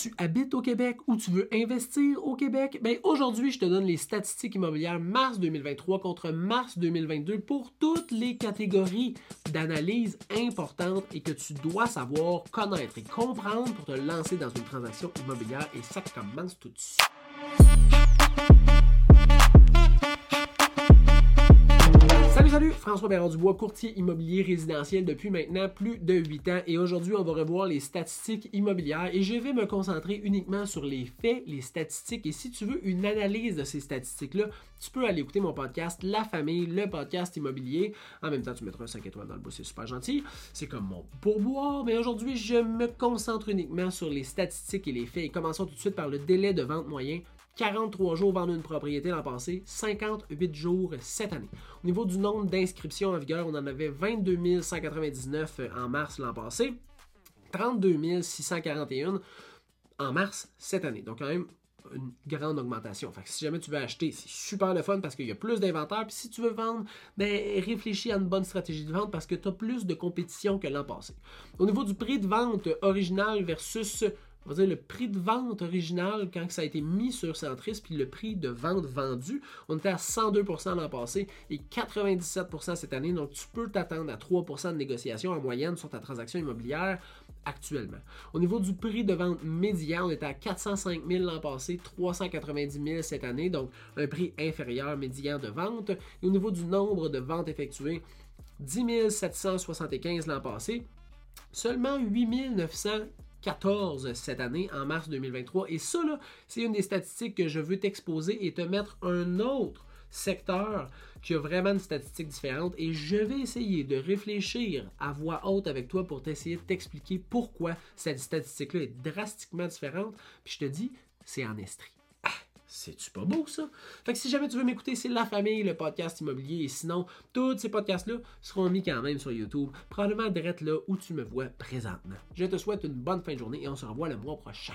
tu habites au Québec ou tu veux investir au Québec, ben aujourd'hui, je te donne les statistiques immobilières mars 2023 contre mars 2022 pour toutes les catégories d'analyse importantes et que tu dois savoir, connaître et comprendre pour te lancer dans une transaction immobilière et ça commence tout de suite. François Bérard-Dubois, courtier immobilier résidentiel depuis maintenant plus de 8 ans. Et aujourd'hui on va revoir les statistiques immobilières. Et je vais me concentrer uniquement sur les faits, les statistiques. Et si tu veux une analyse de ces statistiques-là, tu peux aller écouter mon podcast La Famille, le podcast immobilier. En même temps, tu mettras un 5 étoiles dans le bout, c'est super gentil. C'est comme mon pourboire, mais aujourd'hui je me concentre uniquement sur les statistiques et les faits. Et commençons tout de suite par le délai de vente moyen 43 jours vendre une propriété l'an passé, 58 jours cette année. Au niveau du nombre d'inscriptions en vigueur, on en avait 22 199 en mars l'an passé, 32 641 en mars cette année. Donc quand même une grande augmentation. Fait si jamais tu veux acheter, c'est super le fun parce qu'il y a plus d'inventaire. Puis si tu veux vendre, ben, réfléchis à une bonne stratégie de vente parce que tu as plus de compétition que l'an passé. Au niveau du prix de vente original versus on va dire le prix de vente original quand ça a été mis sur Centris, puis le prix de vente vendu, on était à 102% l'an passé et 97% cette année. Donc, tu peux t'attendre à 3% de négociation en moyenne sur ta transaction immobilière actuellement. Au niveau du prix de vente médian, on était à 405 000 l'an passé, 390 000 cette année, donc un prix inférieur médian de vente. Et au niveau du nombre de ventes effectuées, 10 775 l'an passé, seulement 8 900 14 cette année, en mars 2023. Et ça, c'est une des statistiques que je veux t'exposer et te mettre un autre secteur qui a vraiment une statistique différente et je vais essayer de réfléchir à voix haute avec toi pour t'essayer de t'expliquer pourquoi cette statistique-là est drastiquement différente. Puis je te dis, c'est en estrie. C'est-tu pas beau, ça? Fait que si jamais tu veux m'écouter, c'est La Famille, le podcast immobilier. Et sinon, tous ces podcasts-là seront mis quand même sur YouTube, probablement direct là où tu me vois présentement. Je te souhaite une bonne fin de journée et on se revoit le mois prochain.